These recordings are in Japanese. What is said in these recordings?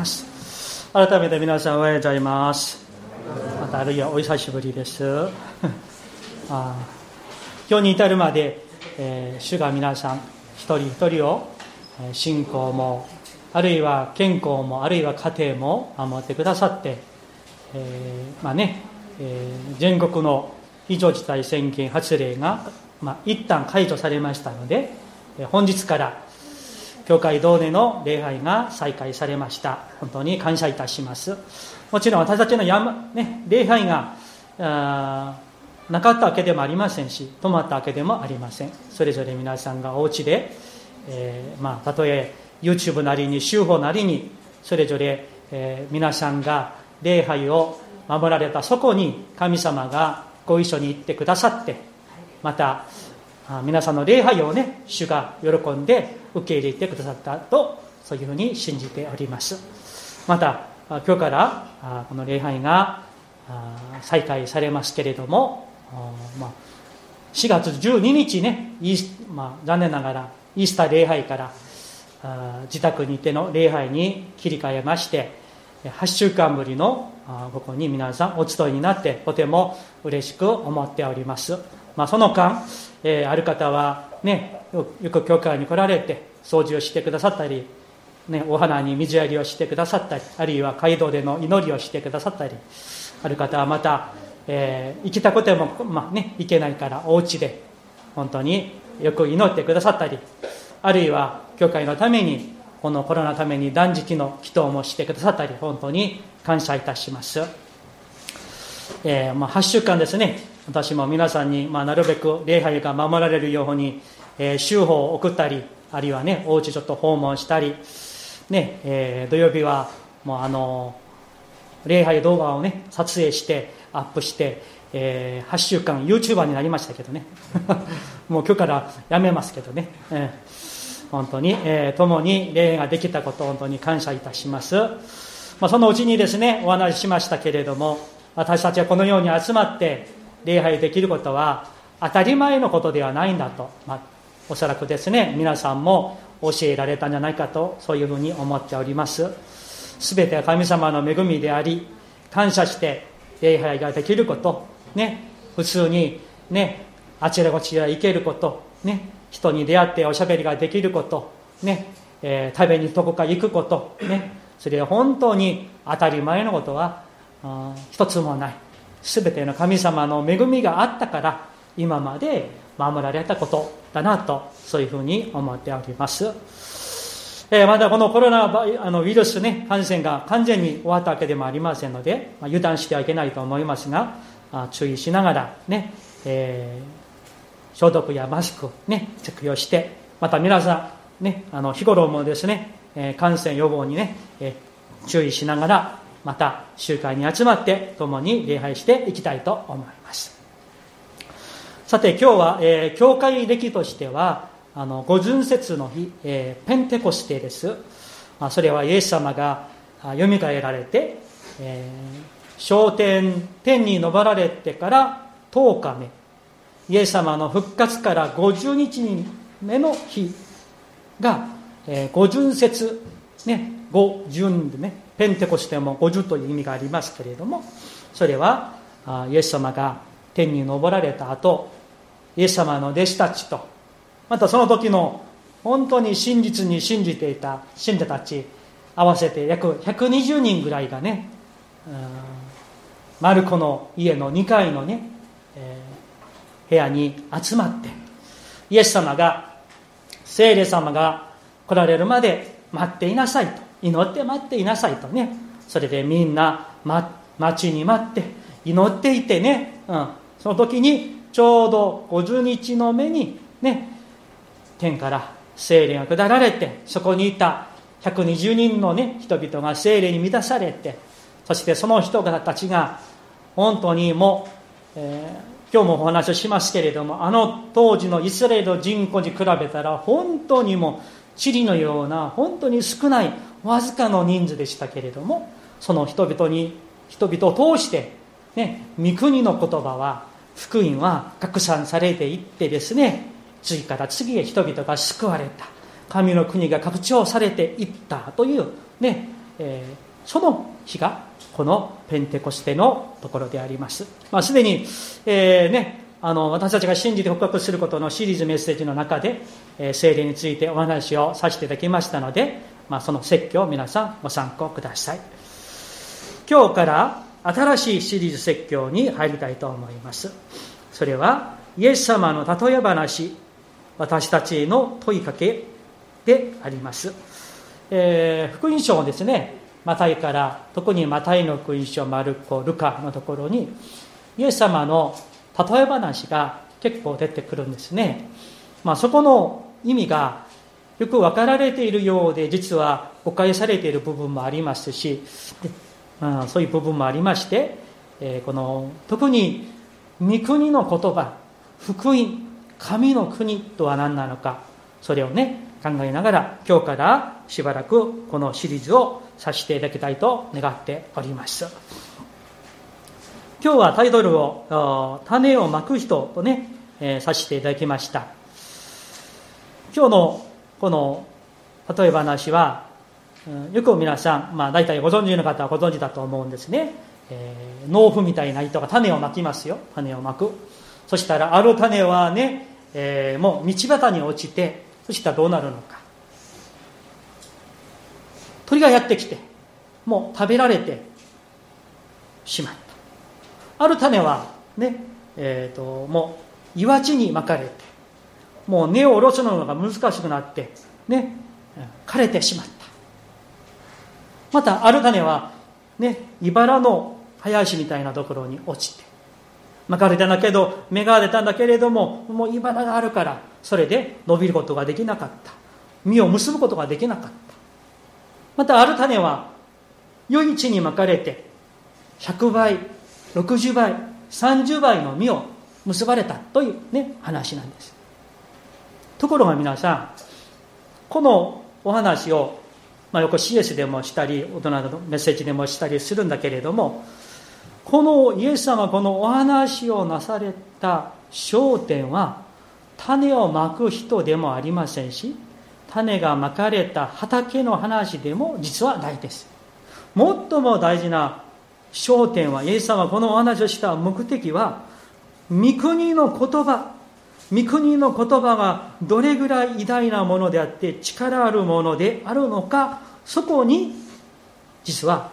ます。改めて皆さんおはようございます。またあるいはお久しぶりです。あ今日に至るまで、えー、主が皆さん一人一人を信仰もあるいは健康もあるいは家庭も守ってくださって、えー、まあね、えー、全国の非常事態宣言発令が、まあ、一旦解除されましたので本日から教会同年の礼拝が再開されました。本当に感謝いたします。もちろん私たちの山、ね、礼拝がなかったわけでもありませんし止まったわけでもありません。それぞれ皆さんがお家で、えー、まあ、たとえ YouTube なりに修法なりにそれぞれ、えー、皆さんが礼拝を守られたそこに神様がご一緒に行ってくださってまた皆さんの礼拝をね主が喜んで受け入れてくださったとそういうふうに信じております。また今日からこの礼拝が再開されますけれども、ま4月12日ね、まあ、残念ながらイースター礼拝から自宅にての礼拝に切り替えまして8週間ぶりのここに皆さんお集いになってとても嬉しく思っております、まあ、その間、えー、ある方はねよく教会に来られて掃除をしてくださったり、ね、お花に水やりをしてくださったりあるいは街道での祈りをしてくださったりある方はまた、えー、行きたくても、まあね、行けないからお家で本当によく祈ってくださったりあるいは教会のためにこのコロナのために断食の祈祷もしてくださったり本当に感謝いたします、えー、まあ、8週間ですね。私も皆さんに、まあ、なるべく礼拝が守られるように、えー、週報を送ったりあるいはねお家ちょっと訪問したり、ねえー、土曜日はもうあの礼拝動画をね撮影してアップして、えー、8週間 YouTuber になりましたけどね。もう今日からやめますけどね、えー、本当に、えー、共に礼拝ができたことを本当に感謝いたします、まあ、そのうちにですねお話ししましたけれども私たちはこのように集まって礼拝できることは当たり前のことではないんだと、まあ、おそらくですね皆さんも教えられたんじゃないかとそういうふうに思っております。全ては神様の恵みであり感謝して礼拝ができることね普通にねあちらこちら行けることね人に出会っておしゃべりができることね、えー、食べにどこか行くことねそれは本当に当たり前のことは一つもない。全ての神様の恵みがあったから今まで守られたこと。だなとそういうふうに思っております、えー、まだこのコロナあのウイルス、ね、感染が完全に終わったわけでもありませんので、まあ、油断してはいけないと思いますがあ注意しながらね、えー、消毒やマスク、ね、着用してまた皆さん、ね、あの日頃もですね、えー、感染予防にね、えー、注意しながらまた集会に集まって共に礼拝していきたいと思います。さて今日は、えー、教会歴としてはあの五巡節の日、えー、ペンテコステです、まあ、それはイエス様がよみがえられて、えー、昇天天に昇られてから10日目。イエス様の復活から50日目の日が、えー、五巡節。ね五巡でねペンテコステも50という意味がありますけれどもそれはイエス様が天に昇られた後イエス様の弟子たちと。またその時の本当に真実に信じていた信者たち合わせて約120人ぐらいがねマルコの家の2階のね、えー、部屋に集まってイエス様が聖霊様が来られるまで待っていなさいと祈って待っていなさいとねそれでみんな、ま、待ちに待って祈っていてね、うん、その時にちょうど50日の目にね天から精霊が下られてそこにいた120人のね人々が精霊に満たされてそしてその人たちが本当にもう、えー、今日もお話をしますけれどもあの当時のイスラエルの人口に比べたら本当にも塵のような本当に少ないわずかの人数でしたけれどもその人々に人々を通して、ね、御国の言葉は福音は拡散されていってですね次から次へ人々が救われた神の国が拡張されていったというね、えー、その日がこのペンテコステのところであります。まあ、すでに、えー、ね、あの私たちが信じて告白することのシリーズメッセージの中で、えー、聖霊についてお話をさせていただきましたので、まあ、その説教を皆さんご参考ください今日から新しいシリーズ説教に入りたいと思います。それはイエス様の例え話私たちへの問いかけであります、えー、福音書をですねマタイから特にマタイの福音書マルコルカのところにイエス様の例え話が結構出てくるんですね、まあ、そこの意味がよく分かられているようで実は誤解されている部分もありますし、あ、そういう部分もありまして、えー、この特に御国の言葉福音神の国とは何なのかそれをね考えながら今日からしばらくこのシリーズをさせていただきたいと願っております。今日はタイトルを「種をまく人」とね、えー、させていただきました今日のこの例え話は、よく皆さん、まあ、大体ご存知の方はご存知だと思うんですね、えー、農夫みたいな人が種をまきますよ。種をまく。そしたらある種はね、えー、もう道端に落ちてそしたらどうなるのか。鳥がやってきてもう食べられてしまった。ある種はね、えーと、もう岩地に巻かれてもう根を下ろすのが難しくなってね枯れてしまった。またある種はね茨の林みたいなところに落ちて巻かれたんだけど芽が出たんだけれどももう茨があるからそれで伸びることができなかった。実を結ぶことができなかった。またある種は良い地に巻かれて100倍60倍30倍の実を結ばれたというね話なんです。ところが皆さんこのお話を、まあ、よく CS でもしたり大人のメッセージでもしたりするんだけれどもこのイエス様このお話をなされた焦点は種をまく人でもありませんし種がまかれた畑の話でも実はないです。最も大事な焦点はイエス様このお話をした目的は御国の言葉御国の言葉がどれぐらい偉大なものであって力あるものであるのかそこに実は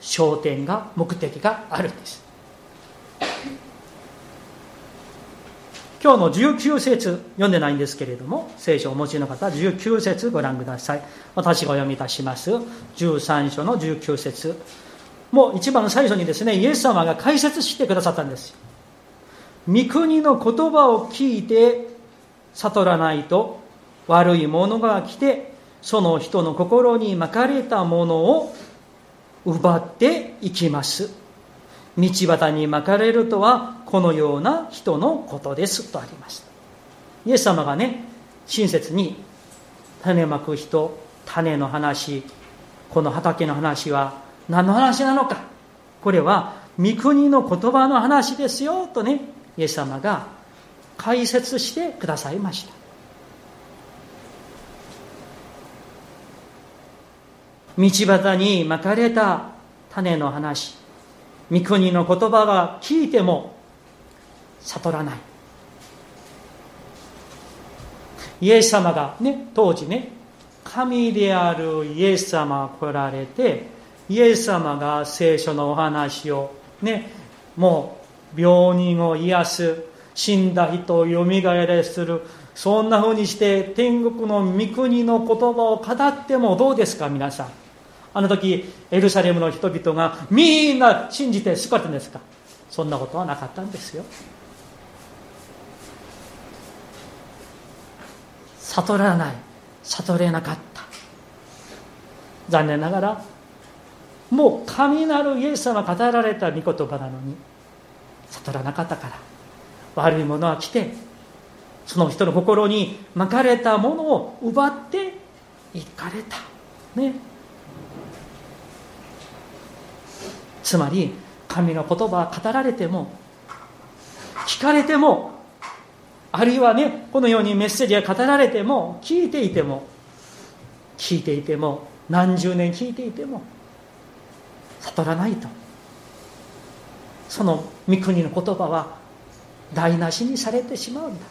焦点が目的があるんです。今日の19節読んでないんですけれども聖書をお持ちの方19節ご覧ください。私がお読みいたします。13章の19節。もう一番最初にですね、イエス様が解説してくださったんです御国の言葉を聞いて悟らないと悪いものが来て、その人の心に巻かれたものを奪っていきます。道端に巻かれるとはこのような人のことですとありました。イエス様がね、親切に種まく人、種の話、この畑の話は何の話なのかこれは御国の言葉の話ですよとねイエス様が解説してくださいました。道端にまかれた種の話御国の言葉が聞いても悟らない。イエス様がね当時ね神であるイエス様が来られてイエス様が聖書のお話をねもう病人を癒す死んだ人をよみがえらするそんなふうにして天国の御国の言葉を語ってもどうですか皆さん。あの時エルサレムの人々がみんな信じて救われたんですか。そんなことはなかったんですよ。悟らない悟れなかった。残念ながらもう神なるイエス様が語られた御言葉なのに悟らなかったから。悪いものは来てその人の心に巻かれたものを奪っていかれた。ね。つまり神の言葉は語られても聞かれてもあるいはねこのようにメッセージが語られても聞いていても聞いていても何十年聞いていても悟らないと。その御国の言葉は台無しにされてしまうんだ。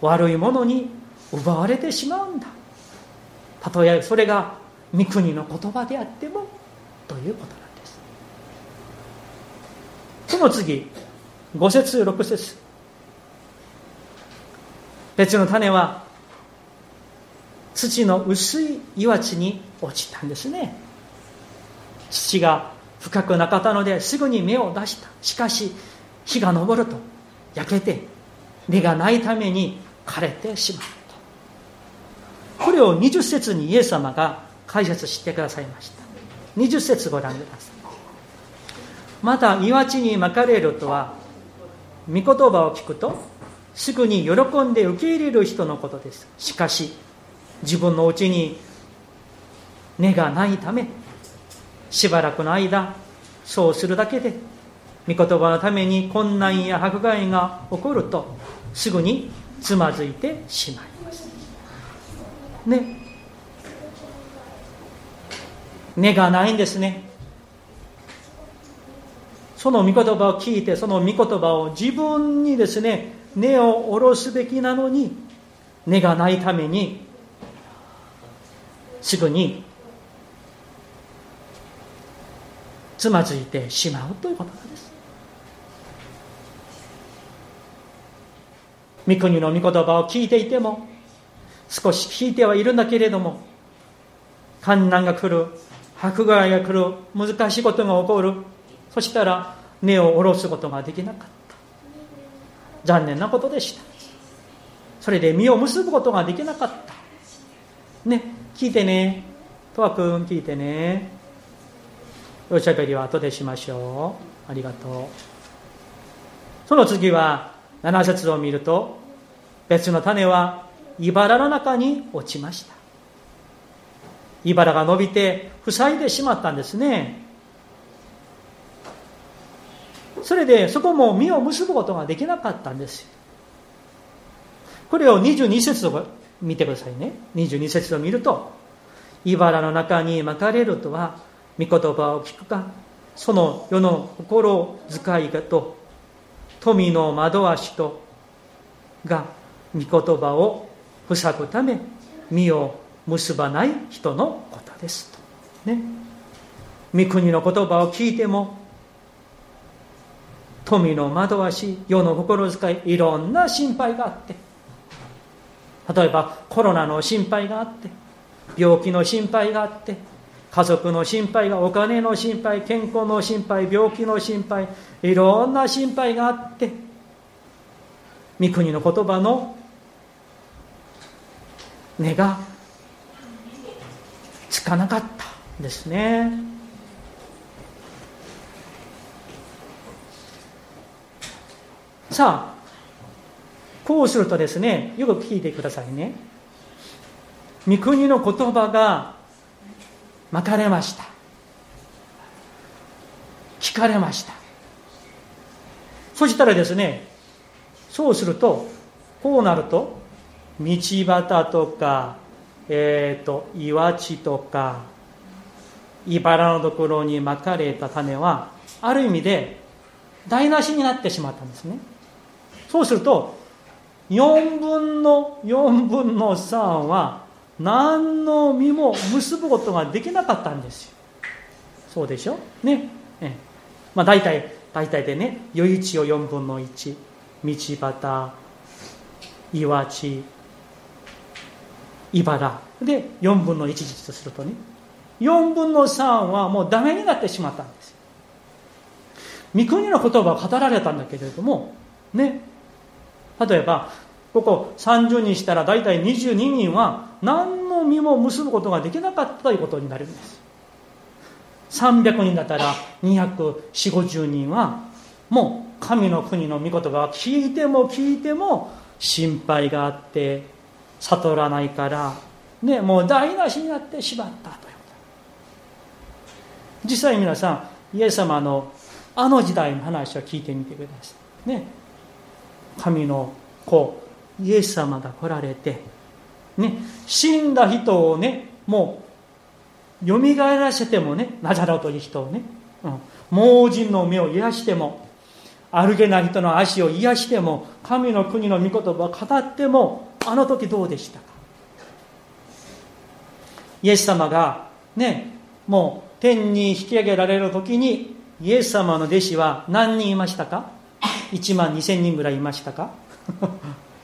悪いものに奪われてしまうんだ。たとえそれが御国の言葉であってもということなんです。その次5節6節。別の種は土の薄い岩地に落ちたんですね。土が深くなかったのですぐに芽を出した。しかし日が昇ると焼けて根がないために枯れてしまうとこれを20節にイエス様が解説してくださいました。20節ご覧ください。また岩地にまかれるとは御言葉を聞くとすぐに喜んで受け入れる人のことです。しかし自分のうちに根がないためしばらくの間そうするだけで御言葉のために困難や迫害が起こるとすぐにつまずいてしまいます。ね。根がないんですね。その御言葉を聞いてその御言葉を自分にですね根を下ろすべきなのに根がないためにすぐにつまずいてしまうということなんです。御国の御言葉を聞いていても少し聞いてはいるんだけれども観難が来る迫害が来る難しいことが起こるそしたら根を下ろすことができなかった。残念なことでした。それで実を結ぶことができなかった。ね聞いてね。とわくん聞いてね。おしゃべりは後でしましょう。ありがとう。その次は7節を見ると別の種は茨の中に落ちました。茨が伸びて塞いでしまったんですね。それでそこも実を結ぶことができなかったんです。これを22節を見てくださいね。22節を見ると茨の中に巻かれるとは御言葉を聞くか。その世の心遣いと富の惑わしとが御言葉を塞ぐため身を結ばない人のことですと。ね。御国の言葉を聞いても富の惑わし世の心遣いいろんな心配があって。例えばコロナの心配があって病気の心配があって家族の心配がお金の心配健康の心配病気の心配いろんな心配があって御国の言葉の根がつかなかったですね。さあこうするとですねよく聞いてくださいね。御国の言葉がまかれました。聞かれました。そしたらですねそうするとこうなると道端とか、えーと、岩地とか茨のところにまかれた種はある意味で台無しになってしまったんですね。そうすると4分の4分の3は何の実も結ぶことができなかったんですよ。そうでしょ？ね。えまあ大体大体でね余市を4分の1道端岩地茨。で4分の1実とするとね。4分の3はもうダメになってしまったんです御国の言葉は語られたんだけれどもね。例えばここ30にしたら大体22人は何の実も結ぶことができなかったということになるんです300人だったら24050人はもう神の国の御言葉は聞いても聞いても心配があって悟らないからねもう台無しになってしまったということ。実際皆さんイエス様のあの時代の話を聞いてみてください。ね。神の子イエス様が来られて、ね、死んだ人をねもうよみがえらせてもねナザロという人をね、うん、盲人の目を癒しても歩けない人の足を癒しても神の国の御言葉を語ってもあの時どうでしたか？イエス様がねもう天に引き上げられる時にイエス様の弟子は何人いましたか？1万2000人ぐらいいましたか？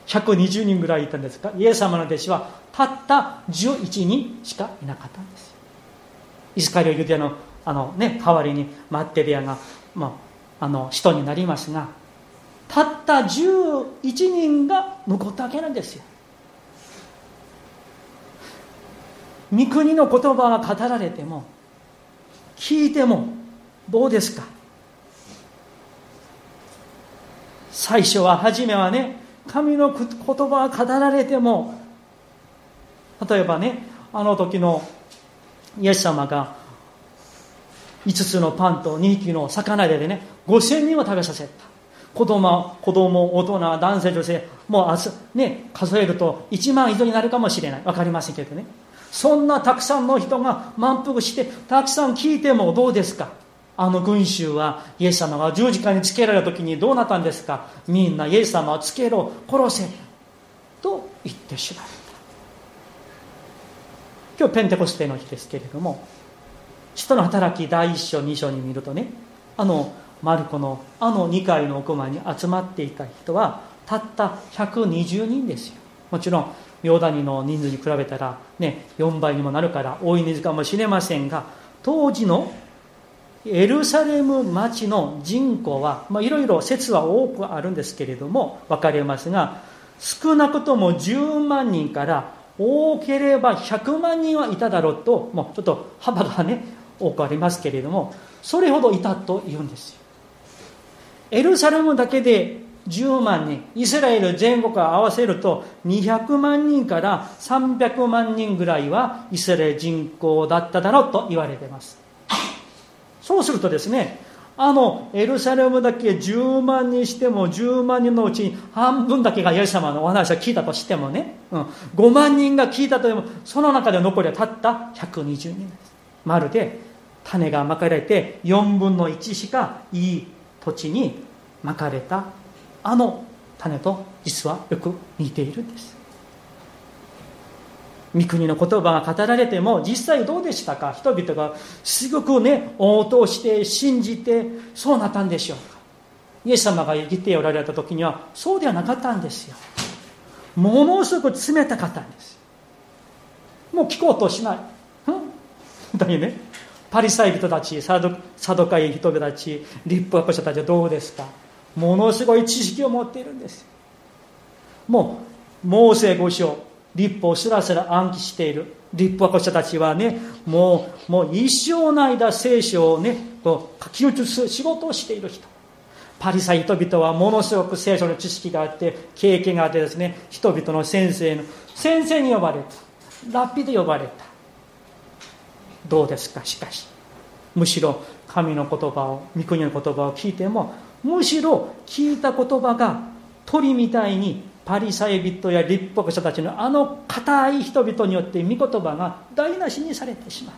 120人ぐらいいたんですかイエス様の弟子はたった11人しかいなかったんです。イスカリオユダヤのあの、ね、代わりにマッテリアが、まあ、あの人になりますがたった11人が残ったわけなんですよ。御国の言葉が語られても聞いてもどうですか？最初は初めはね神の言葉が語られても例えばねあの時のイエス様が5つのパンと2匹の魚でね5000人を食べさせた。子供子供大人男性女性もう明日、ね、数えると1万以上になるかもしれない。分かりませんけどね。そんなたくさんの人が満腹してたくさん聞いてもどうですか？あの群衆はイエス様が十字架につけられた時にどうなったんですか？みんなイエス様をつけろ殺せと言ってしまった。今日ペンテコステの日ですけれども人の働き第一章二章に見るとねあのマルコのあの2階の奥間に集まっていた人はたった120人ですよ。もちろんヨーダニの人数に比べたら、ね、4倍にもなるから多い人数かもしれませんが当時のエルサレム町の人口はいろいろ説は多くあるんですけれども分かりますが少なくとも10万人から多ければ100万人はいただろうともうちょっと幅がね多くありますけれどもそれほどいたというんですよ。エルサレムだけで10万人イスラエル全国合わせると200万人から300万人ぐらいはイスラエル人口だっただろうと言われています。そうするとですねあのエルサレムだけ10万人しても10万人のうちに半分だけがイエス様のお話を聞いたとしてもね、うん、5万人が聞いたとしてもその中で残りはたった120人です。まるで種がまかれて4分の1しかいい土地にまかれたあの種と実はよく似ているんです。御国の言葉が語られても実際どうでしたか？人々がすごくね応答して信じてそうなったんでしょうか？イエス様が生きておられた時にはそうではなかったんですよ。ものすごく冷たかったんです。もう聞こうとしない。うん？だね。パリサイ人たちサドサドカイ人たち立法学者たちはどうですか？ものすごい知識を持っているんですもうモーセ五章立法をすらすら暗記している。立法学者たちはねもうもう一生の間聖書をねこう書き写す仕事をしている人。パリサイ人々はものすごく聖書の知識があって経験があってですね人々の先生の先生に呼ばれた。ラッピで呼ばれた。どうですか？しかし。むしろ神の言葉を御国の言葉を聞いてもむしろ聞いた言葉が鳥みたいにパリサイ人や立法者たちのあの固い人々によって御言葉が台無しにされてしまっ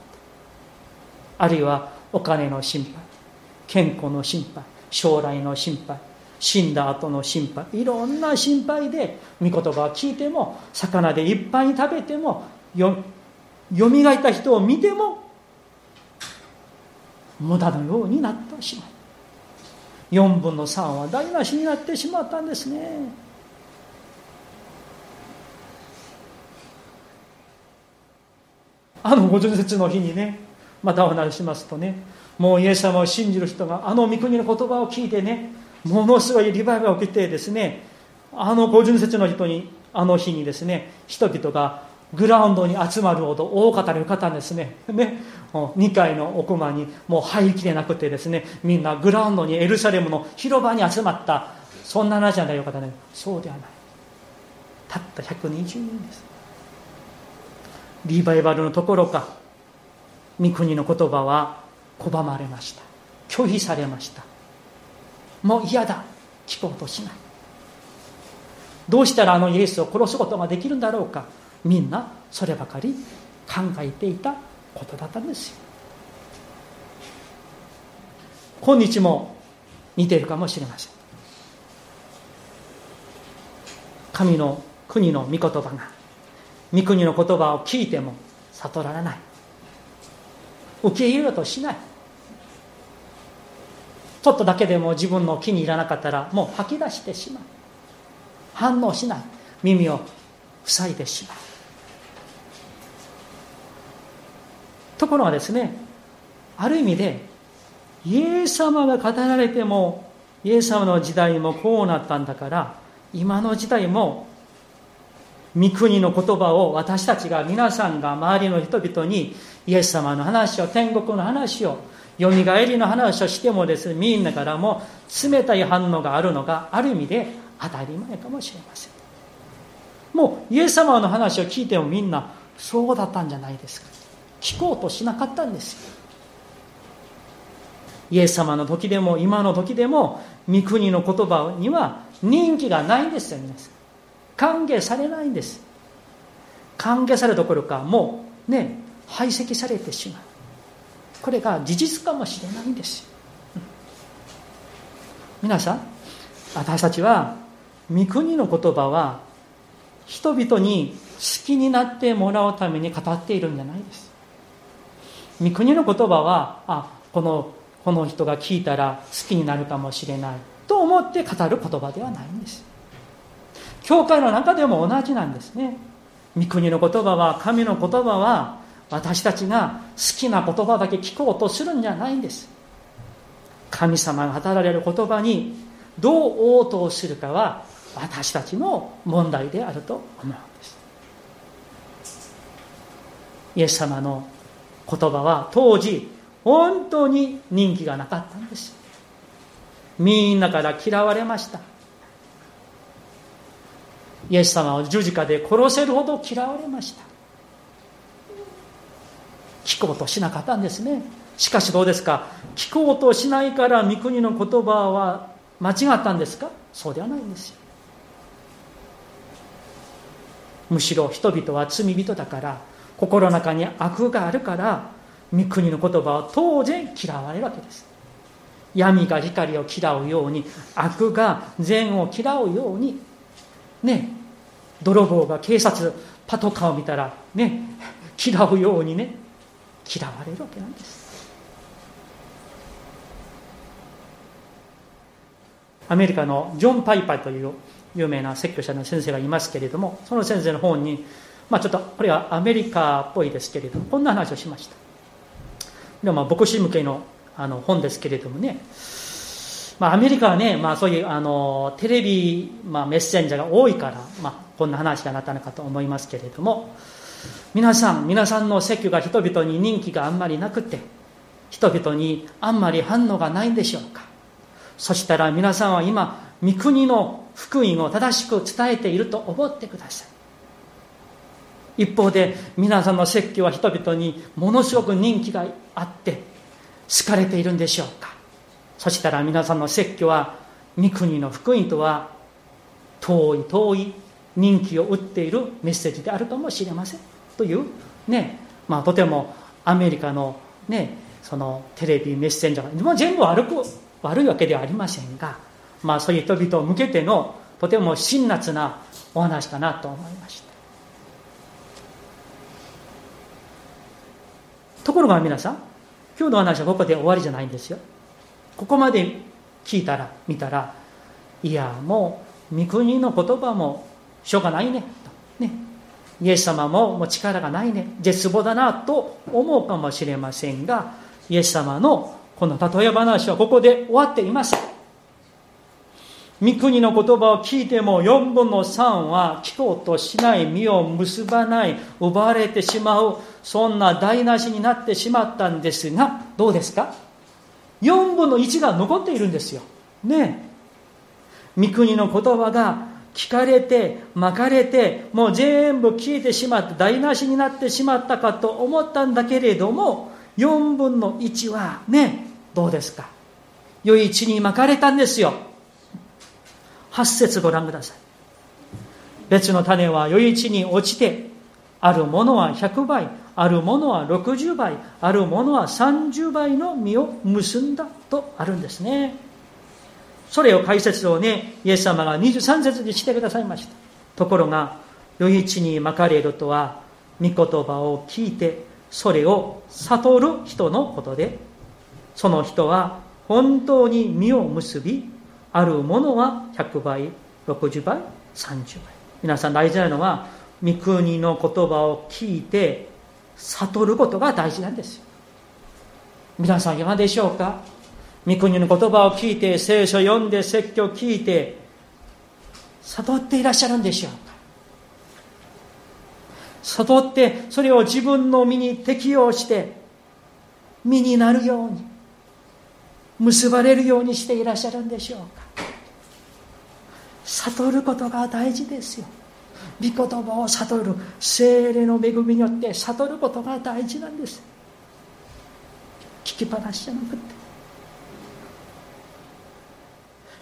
た。あるいはお金の心配健康の心配将来の心配死んだ後の心配いろんな心配で御言葉を聞いても魚でいっぱい食べてもよよみがえった人を見ても無駄のようになってしまう4分の3は台無しになってしまったんですね。あの五十節の日にねまたお話しますとねもうイエス様を信じる人があの御国の言葉を聞いてねものすごいリバイバルが起きてですねあの五十節の人にあの日にですね人々がグラウンドに集まるほど大方の方ですねね2階の奥間にもう入りきれなくてですねみんなグラウンドにエルサレムの広場に集まった。そんな話じゃないよ方ね。そうではない。たった120人です。リバイバルのところか御国の言葉は拒まれました。拒否されました。もう嫌だ。聞こうとしない。どうしたらあのイエスを殺すことができるんだろうか。みんなそればかり考えていたことだったんですよ。今日も似ているかもしれません。神の国の御言葉が御国の言葉を聞いても悟られない。受け入れようとしない。ちょっとだけでも自分の気に入らなかったらもう吐き出してしまう。反応しない。耳を塞いでしまう。ところがですねある意味でイエス様が語られてもイエス様の時代もこうなったんだから今の時代も御国の言葉を私たちが皆さんが周りの人々にイエス様の話を天国の話をよみがえりの話をしてもですねみんなからも冷たい反応があるのがある意味で当たり前かもしれません。もうイエス様の話を聞いてもみんなそうだったんじゃないですか。聞こうとしなかったんですよ。イエス様の時でも今の時でも御国の言葉には人気がないんですよ皆さん。歓迎されないんです。歓迎されるどころかもうね排斥されてしまう。これが事実かもしれないんです。皆さん私たちは御国の言葉は人々に好きになってもらうために語っているんじゃないです。御国の言葉はあこのこの人が聞いたら好きになるかもしれないと思って語る言葉ではないんです。教会の中でも同じなんですね。御国の言葉は神の言葉は私たちが好きな言葉だけ聞こうとするんじゃないんです。神様が語られる言葉にどう応答するかは私たちの問題であると思うんです。イエス様の言葉は当時本当に人気がなかったんです。みんなから嫌われました。イエス様を十字架で殺せるほど嫌われました。聞こうとしなかったんですね。しかしどうですか？聞こうとしないから御国の言葉は間違ったんですか？そうではないんですよ。むしろ人々は罪人だから心の中に悪があるから御国の言葉は当然嫌われるわけです。闇が光を嫌うように悪が善を嫌うようにね泥棒が警察パトカーを見たらね嫌うようにね嫌われるわけなんです。アメリカのジョン・パイパーという有名な説教者の先生がいますけれどもその先生の本に、まあ、ちょっとこれはアメリカっぽいですけれどもこんな話をしました。でもまあ牧師向けのあの本ですけれどもね、まあ、アメリカはね、まあ、そういうあのテレビ、まあ、メッセンジャーが多いから、まあ、こんな話がなったのかと思いますけれども皆さん皆さんの説教が人々に人気があんまりなくて人々にあんまり反応がないんでしょうか。そしたら皆さんは今御国の福音を正しく伝えていると思ってください。一方で皆さんの説教は人々にものすごく人気があって好かれているんでしょうか。そしたら皆さんの説教は御国の福音とは遠い遠い人気を売っているメッセージであるかもしれません。というねまあとてもアメリカのねそのテレビメッセンジャーが全部悪く悪いわけではありませんがまあ、そういう人々を向けてのとても辛辣なお話かなと思いました。ところが皆さん今日の話はここで終わりじゃないんですよ。ここまで聞いたら見たらいやもう御国の言葉もしょうがないね。とね。イエス様ももう力がないね。絶望だなと思うかもしれませんがイエス様のこの例え話はここで終わっていません御国の言葉を聞いても4分の3は聞こうとしない実を結ばない奪われてしまうそんな台無しになってしまったんですがどうですか？4分の1が残っているんですよ。ね。え御国の言葉が聞かれて巻かれてもう全部消えてしまって台無しになってしまったかと思ったんだけれども4分の1はねどうですか？良い地に巻かれたんですよ。8節ご覧ください。別の種は余市に落ちてあるものは100倍あるものは60倍あるものは30倍の実を結んだとあるんですね。それを解説をねイエス様が23節にしてくださいました。ところが余市にまかれるとは御言葉を聞いてそれを悟る人のことでその人は本当に実を結びあるものは100倍60倍30倍。皆さん大事なのは御国の言葉を聞いて悟ることが大事なんですよ。皆さんいかがでしょうか？御国の言葉を聞いて聖書を読んで説教を聞いて悟っていらっしゃるんでしょうか？悟ってそれを自分の身に適用して身になるように結ばれるようにしていらっしゃるんでしょうか？悟ることが大事ですよ。御言葉を悟る精霊の恵みによって悟ることが大事なんです。聞きっぱなしじゃなくて。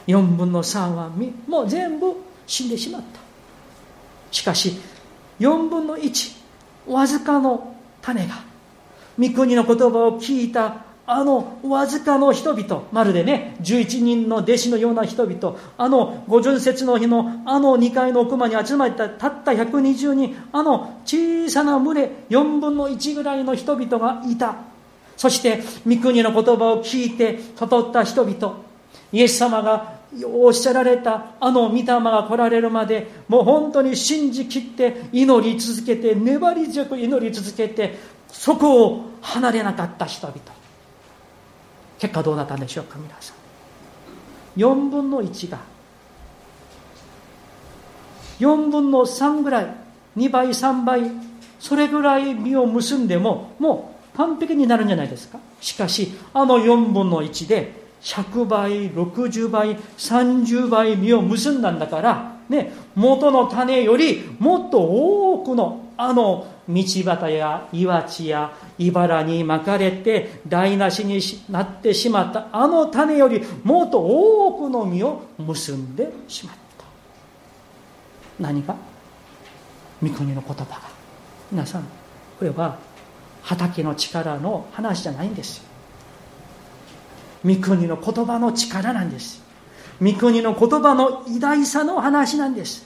4分の3はもう全部死んでしまったしかし4分の1わずかの種が御国の言葉を聞いたあのわずかの人々、まるでね、11人の弟子のような人々、あの五巡節の日のあの2階の奥間に集まったたった120人、あの小さな群れ、4分の1ぐらいの人々がいた。そして、御国の言葉を聞いて悟った人々、イエス様がおっしゃられたあの御霊が来られるまで、もう本当に信じきって祈り続けて、粘り強く祈り続けて、そこを離れなかった人々。結果どうなったんでしょうか皆さん4分の1が4分の3ぐらい2倍3倍それぐらい実を結んでももう完璧になるんじゃないですかしかしあの4分の1で100倍60倍30倍実を結んだんだからね元の種よりもっと多くのあの道端や岩地や茨にまかれて台無しになってしまったあの種よりもっと多くの実を結んでしまった。何が？御国の言葉が。皆さんこれは畑の力の話じゃないんですよ。御国の言葉の力なんです。御国の言葉の偉大さの話なんです。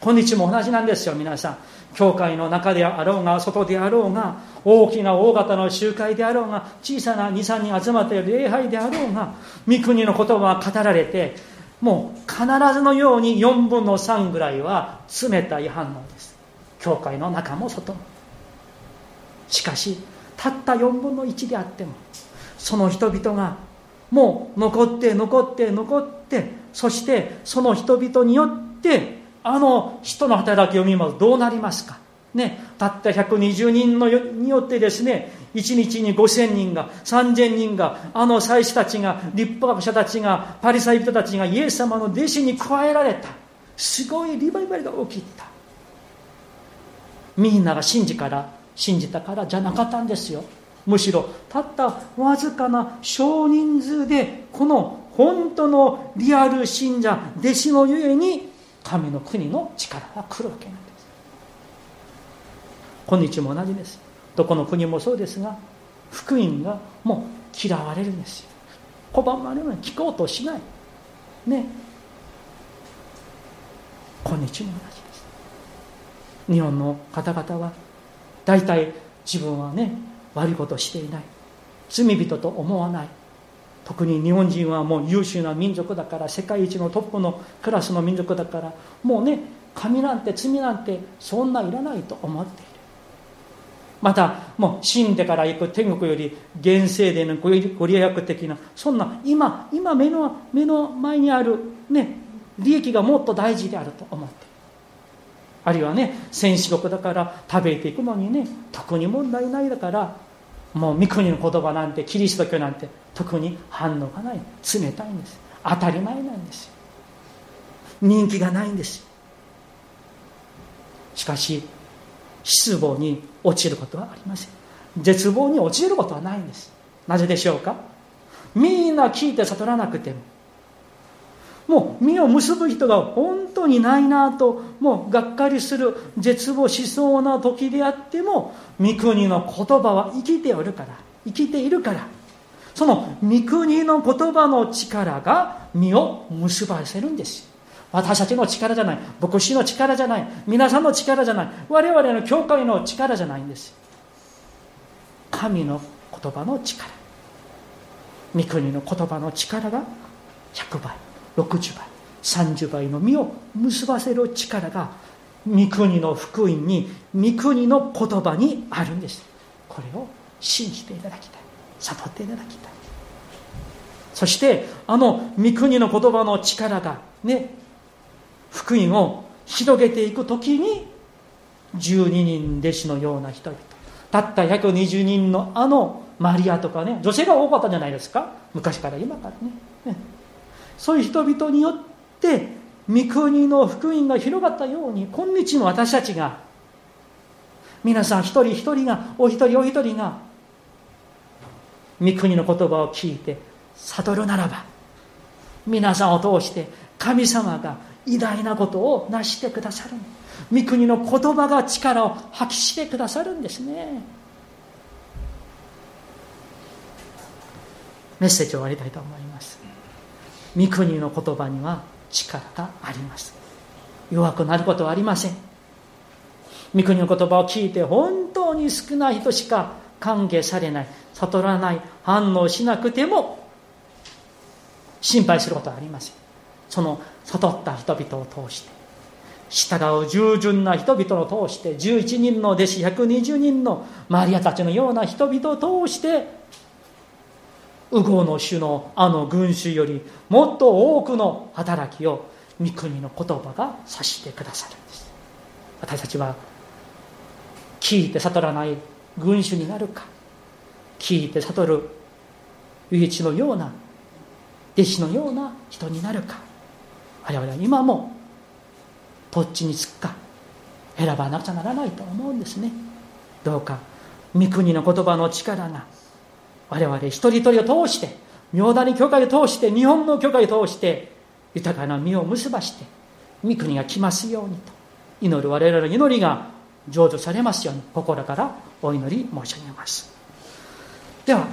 今日も同じなんですよ皆さん。教会の中であろうが外であろうが大きな大型の集会であろうが小さな23人集まっている礼拝であろうが御国の言葉は語られてもう必ずのように4分の3ぐらいは冷たい反応です。教会の中も外も。しかしたった4分の1であってもその人々がもう残って残って残ってそしてその人々によってあの人の働きを見ますどうなりますか？ね、たった120人のによってですね1日に5000人が3000人があの祭司たちが立法学者たちがパリサイ人たちがイエス様の弟子に加えられた。すごいリバイバルが起きたみんなが信じから信じたからじゃなかったんですよ。むしろたったわずかな少人数でこの本当のリアル信者弟子のゆえに神の国の力が来るわけなんです。今日も同じです。どこの国もそうですが福音がもう嫌われるんですよ。拒まれるのに聞こうとしないね今日も同じです。日本の方々は大体自分はね悪いことをしていない。罪人と思わない。特に日本人はもう優秀な民族だから世界一のトップのクラスの民族だからもうね神なんて罪なんてそんないらないと思っている。またもう死んでから行く天国より現世でのご利益的なそんな今今目の目の前にあるね利益がもっと大事であると思っている。あるいはね戦士国だから食べていくのにね特に問題ないだからもう御国の言葉なんてキリスト教なんて特に反応がない。冷たいんです。当たり前なんです。人気がないんです。しかし失望に落ちることはありません。絶望に陥ることはないんです。なぜでしょうか？みんな聞いて悟らなくてももう身を結ぶ人が本当にないなともうがっかりする絶望しそうな時であっても御国の言葉は生きておるから生きているから。その御国の言葉の力が身を結ばせるんです。私たちの力じゃない。牧師の力じゃない。皆さんの力じゃない。我々の教会の力じゃないんです。神の言葉の力。御国の言葉の力が100倍。60倍30倍の実を結ばせる力が御国の福音に御国の言葉にあるんです。これを信じていただきたい。悟っていただきたい。そしてあの御国の言葉の力がね福音を広げていく時に12人弟子のような人々。たった120人のあのマリアとかね女性が多かったじゃないですか？昔から今からね。そういう人々によって御国の福音が広がったように今日の私たちが皆さん一人一人がお一人お一人が御国の言葉を聞いて悟るならば皆さんを通して神様が偉大なことを成してくださる。御国の言葉が力を発揮してくださるんですね。メッセージを終わりたいと思います。御国の言葉には力があります。弱くなることはありません。御国の言葉を聞いて本当に少ない人しか歓迎されない。悟らない反応しなくても心配することはありません。その悟った人々を通して。従う従順な人々を通して。11人の弟子120人のマリアたちのような人々を通して右合の主のあの群衆よりもっと多くの働きを御国の言葉が指してくださるんです。私たちは聞いて悟らない群衆になるか。聞いて悟る唯一のような弟子のような人になるか。我々は今もどっちにつくか。選ばなくちゃならないと思うんですね。どうか御国の言葉の力が我々一人一人を通して妙谷教会を通して日本の教会を通して豊かな実を結ばして御国が来ますようにと祈る我々の祈りが成就されますように心からお祈り申し上げます。では